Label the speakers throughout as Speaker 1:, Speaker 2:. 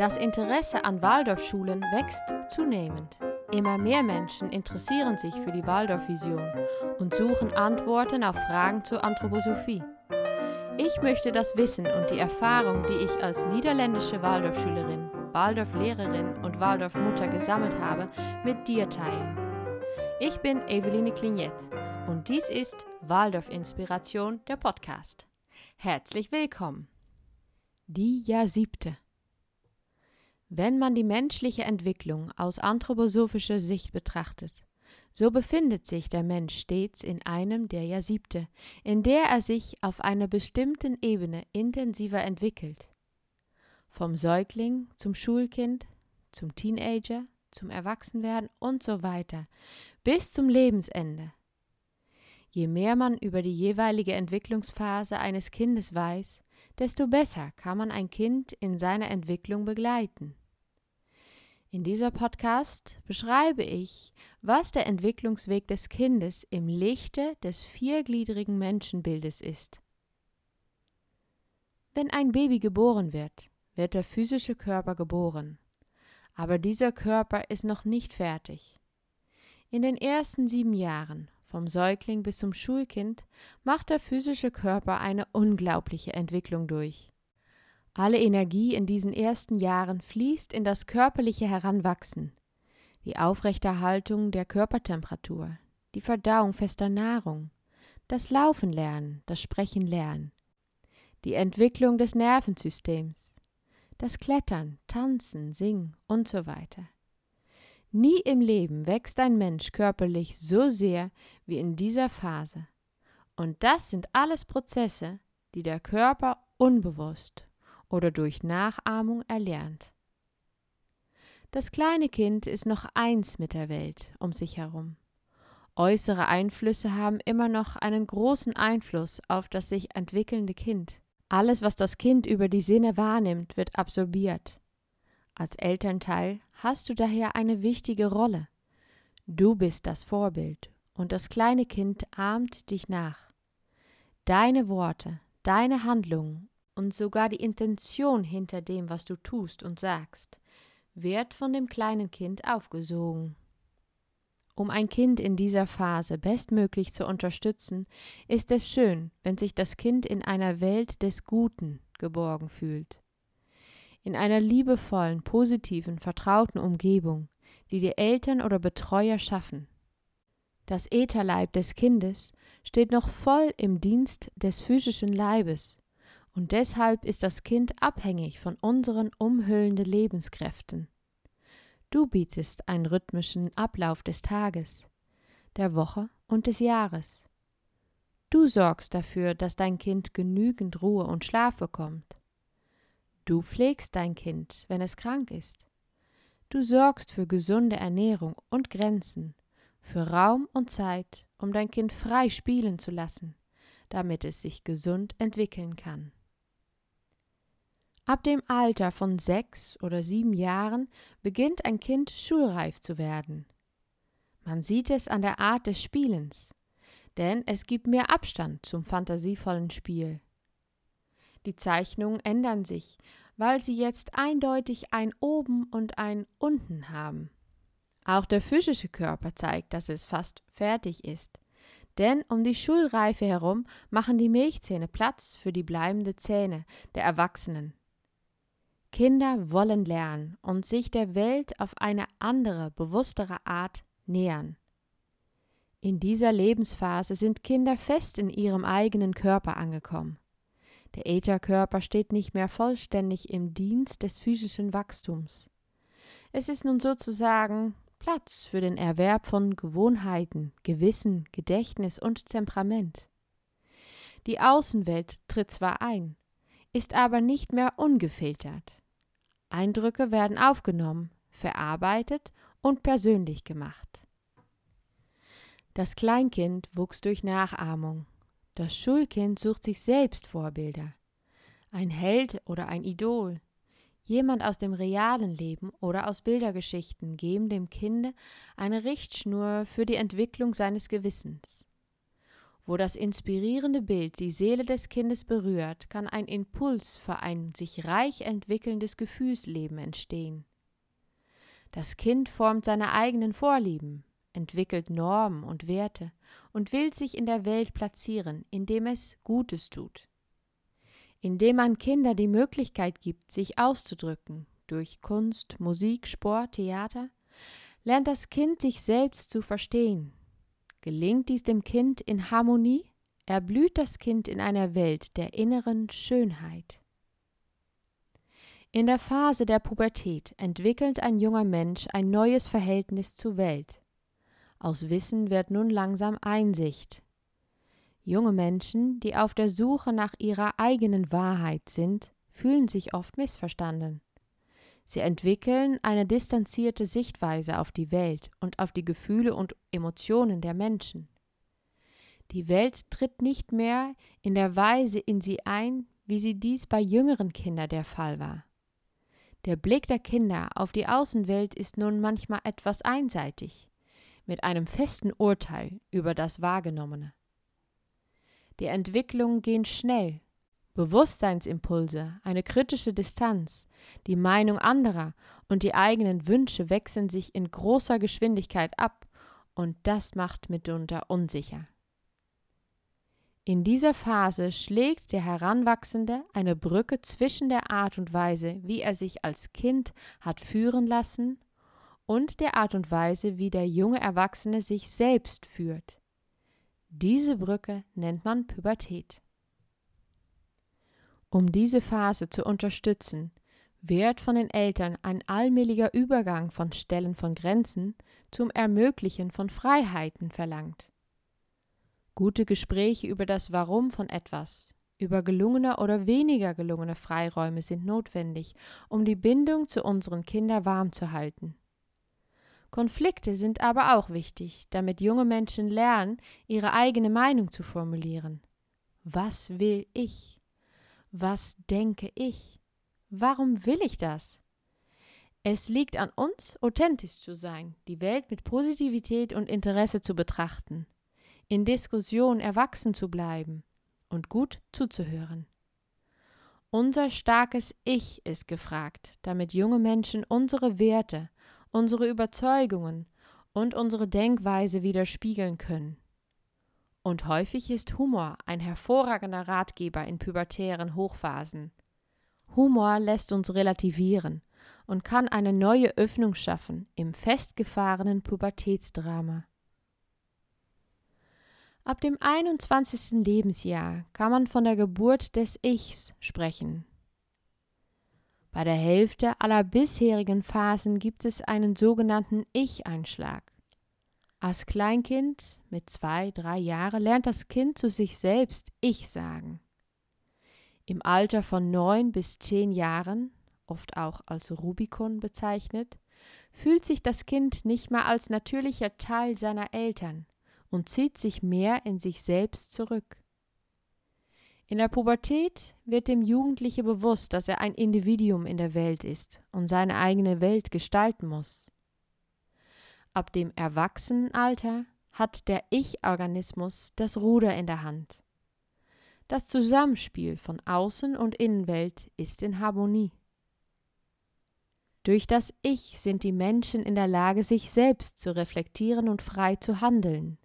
Speaker 1: Das Interesse an Waldorfschulen wächst zunehmend. Immer mehr Menschen interessieren sich für die Waldorfvision und suchen Antworten auf Fragen zur Anthroposophie. Ich möchte das Wissen und die Erfahrung, die ich als niederländische Waldorfschülerin, Waldorflehrerin und Waldorfmutter gesammelt habe, mit dir teilen. Ich bin Eveline Clignet und dies ist Waldorf Inspiration, der Podcast. Herzlich willkommen. Die Jahr siebte. Wenn man die menschliche Entwicklung aus anthroposophischer Sicht betrachtet, so befindet sich der Mensch stets in einem der Jahrsiebte, in der er sich auf einer bestimmten Ebene intensiver entwickelt. Vom Säugling zum Schulkind, zum Teenager, zum Erwachsenwerden und so weiter, bis zum Lebensende. Je mehr man über die jeweilige Entwicklungsphase eines Kindes weiß, desto besser kann man ein Kind in seiner Entwicklung begleiten. In dieser Podcast beschreibe ich, was der Entwicklungsweg des Kindes im Lichte des viergliedrigen Menschenbildes ist. Wenn ein Baby geboren wird, wird der physische Körper geboren, aber dieser Körper ist noch nicht fertig. In den ersten sieben Jahren, vom Säugling bis zum Schulkind, macht der physische Körper eine unglaubliche Entwicklung durch. Alle Energie in diesen ersten Jahren fließt in das körperliche Heranwachsen, die Aufrechterhaltung der Körpertemperatur, die Verdauung fester Nahrung, das Laufen lernen, das Sprechen lernen, die Entwicklung des Nervensystems, das Klettern, Tanzen, Singen und so weiter. Nie im Leben wächst ein Mensch körperlich so sehr wie in dieser Phase. Und das sind alles Prozesse, die der Körper unbewusst oder durch Nachahmung erlernt. Das kleine Kind ist noch eins mit der Welt um sich herum. Äußere Einflüsse haben immer noch einen großen Einfluss auf das sich entwickelnde Kind. Alles, was das Kind über die Sinne wahrnimmt, wird absorbiert. Als Elternteil hast du daher eine wichtige Rolle. Du bist das Vorbild und das kleine Kind ahmt dich nach. Deine Worte, deine Handlungen und sogar die Intention hinter dem, was du tust und sagst, wird von dem kleinen Kind aufgesogen. Um ein Kind in dieser Phase bestmöglich zu unterstützen, ist es schön, wenn sich das Kind in einer Welt des Guten geborgen fühlt. In einer liebevollen, positiven, vertrauten Umgebung, die die Eltern oder Betreuer schaffen. Das Ätherleib des Kindes steht noch voll im Dienst des physischen Leibes, und deshalb ist das Kind abhängig von unseren umhüllenden Lebenskräften. Du bietest einen rhythmischen Ablauf des Tages, der Woche und des Jahres. Du sorgst dafür, dass dein Kind genügend Ruhe und Schlaf bekommt. Du pflegst dein Kind, wenn es krank ist. Du sorgst für gesunde Ernährung und Grenzen, für Raum und Zeit, um dein Kind frei spielen zu lassen, damit es sich gesund entwickeln kann. Ab dem Alter von sechs oder sieben Jahren beginnt ein Kind schulreif zu werden. Man sieht es an der Art des Spielens, denn es gibt mehr Abstand zum fantasievollen Spiel. Die Zeichnungen ändern sich, weil sie jetzt eindeutig ein Oben und ein Unten haben. Auch der physische Körper zeigt, dass es fast fertig ist. Denn um die Schulreife herum machen die Milchzähne Platz für die bleibenden Zähne der Erwachsenen. Kinder wollen lernen und sich der Welt auf eine andere, bewusstere Art nähern. In dieser Lebensphase sind Kinder fest in ihrem eigenen Körper angekommen. Der Ätherkörper steht nicht mehr vollständig im Dienst des physischen Wachstums. Es ist nun sozusagen Platz für den Erwerb von Gewohnheiten, Gewissen, Gedächtnis und Temperament. Die Außenwelt tritt zwar ein, ist aber nicht mehr ungefiltert. Eindrücke werden aufgenommen, verarbeitet und persönlich gemacht. Das Kleinkind wuchs durch Nachahmung. Das Schulkind sucht sich selbst Vorbilder. Ein Held oder ein Idol, jemand aus dem realen Leben oder aus Bildergeschichten geben dem Kinde eine Richtschnur für die Entwicklung seines Gewissens. Wo das inspirierende Bild die Seele des Kindes berührt, kann ein Impuls für ein sich reich entwickelndes Gefühlsleben entstehen. Das Kind formt seine eigenen Vorlieben, entwickelt Normen und Werte und will sich in der Welt platzieren, indem es Gutes tut. Indem man Kinder die Möglichkeit gibt, sich auszudrücken, durch Kunst, Musik, Sport, Theater, lernt das Kind sich selbst zu verstehen. Gelingt dies dem Kind in Harmonie, erblüht das Kind in einer Welt der inneren Schönheit. In der Phase der Pubertät entwickelt ein junger Mensch ein neues Verhältnis zur Welt. Aus Wissen wird nun langsam Einsicht. Junge Menschen, die auf der Suche nach ihrer eigenen Wahrheit sind, fühlen sich oft missverstanden. Sie entwickeln eine distanzierte Sichtweise auf die Welt und auf die Gefühle und Emotionen der Menschen. Die Welt tritt nicht mehr in der Weise in sie ein, wie sie dies bei jüngeren Kindern der Fall war. Der Blick der Kinder auf die Außenwelt ist nun manchmal etwas einseitig, mit einem festen Urteil über das Wahrgenommene. Die Entwicklungen gehen schnell Bewusstseinsimpulse, eine kritische Distanz, die Meinung anderer und die eigenen Wünsche wechseln sich in großer Geschwindigkeit ab, und das macht mitunter unsicher. In dieser Phase schlägt der Heranwachsende eine Brücke zwischen der Art und Weise, wie er sich als Kind hat führen lassen, und der Art und Weise, wie der junge Erwachsene sich selbst führt. Diese Brücke nennt man Pubertät. Um diese Phase zu unterstützen, wird von den Eltern ein allmählicher Übergang von Stellen von Grenzen zum Ermöglichen von Freiheiten verlangt. Gute Gespräche über das Warum von etwas, über gelungene oder weniger gelungene Freiräume sind notwendig, um die Bindung zu unseren Kindern warm zu halten. Konflikte sind aber auch wichtig, damit junge Menschen lernen, ihre eigene Meinung zu formulieren. Was will ich? Was denke ich? Warum will ich das? Es liegt an uns, authentisch zu sein, die Welt mit Positivität und Interesse zu betrachten, in Diskussion erwachsen zu bleiben und gut zuzuhören. Unser starkes Ich ist gefragt, damit junge Menschen unsere Werte, unsere Überzeugungen und unsere Denkweise widerspiegeln können. Und häufig ist Humor ein hervorragender Ratgeber in pubertären Hochphasen. Humor lässt uns relativieren und kann eine neue Öffnung schaffen im festgefahrenen Pubertätsdrama. Ab dem 21. Lebensjahr kann man von der Geburt des Ichs sprechen. Bei der Hälfte aller bisherigen Phasen gibt es einen sogenannten Ich-Einschlag. Als Kleinkind mit zwei, drei Jahren lernt das Kind zu sich selbst Ich sagen. Im Alter von neun bis zehn Jahren, oft auch als Rubikon bezeichnet, fühlt sich das Kind nicht mehr als natürlicher Teil seiner Eltern und zieht sich mehr in sich selbst zurück. In der Pubertät wird dem Jugendliche bewusst, dass er ein Individuum in der Welt ist und seine eigene Welt gestalten muss. Ab dem Erwachsenenalter hat der Ich-Organismus das Ruder in der Hand. Das Zusammenspiel von Außen- und Innenwelt ist in Harmonie. Durch das Ich sind die Menschen in der Lage, sich selbst zu reflektieren und frei zu handeln.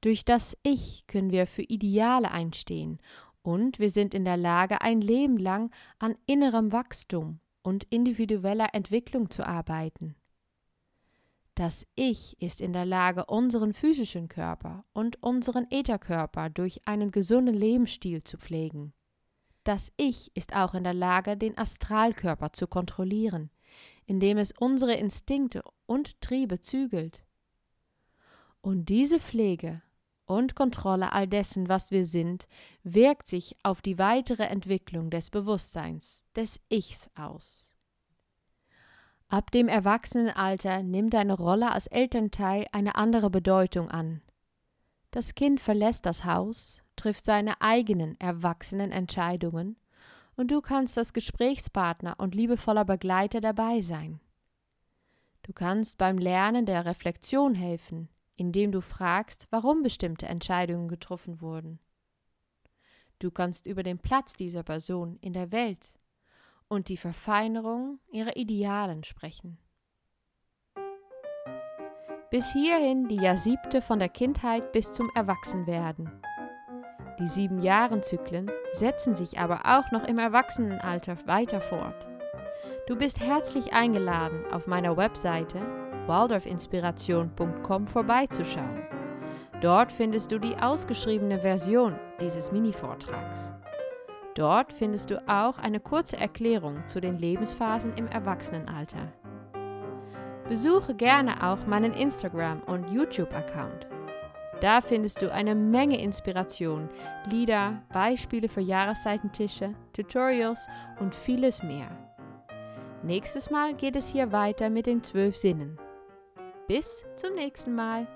Speaker 1: Durch das Ich können wir für Ideale einstehen und wir sind in der Lage, ein Leben lang an innerem Wachstum und individueller Entwicklung zu arbeiten. Das Ich ist in der Lage, unseren physischen Körper und unseren Ätherkörper durch einen gesunden Lebensstil zu pflegen. Das Ich ist auch in der Lage, den Astralkörper zu kontrollieren, indem es unsere Instinkte und Triebe zügelt. Und diese Pflege und Kontrolle all dessen, was wir sind, wirkt sich auf die weitere Entwicklung des Bewusstseins, des Ichs aus. Ab dem Erwachsenenalter nimmt deine Rolle als Elternteil eine andere Bedeutung an. Das Kind verlässt das Haus, trifft seine eigenen erwachsenen Entscheidungen und du kannst als Gesprächspartner und liebevoller Begleiter dabei sein. Du kannst beim Lernen der Reflexion helfen, indem du fragst, warum bestimmte Entscheidungen getroffen wurden. Du kannst über den Platz dieser Person in der Welt und die Verfeinerung ihrer Idealen sprechen. Bis hierhin die Jahrsiebte von der Kindheit bis zum Erwachsenwerden. Die sieben Jahrenzyklen setzen sich aber auch noch im Erwachsenenalter weiter fort. Du bist herzlich eingeladen, auf meiner Webseite waldorfinspiration.com vorbeizuschauen. Dort findest du die ausgeschriebene Version dieses Mini-Vortrags. Dort findest du auch eine kurze Erklärung zu den Lebensphasen im Erwachsenenalter. Besuche gerne auch meinen Instagram- und YouTube-Account. Da findest du eine Menge Inspiration, Lieder, Beispiele für Jahreszeitentische, Tutorials und vieles mehr. Nächstes Mal geht es hier weiter mit den zwölf Sinnen. Bis zum nächsten Mal.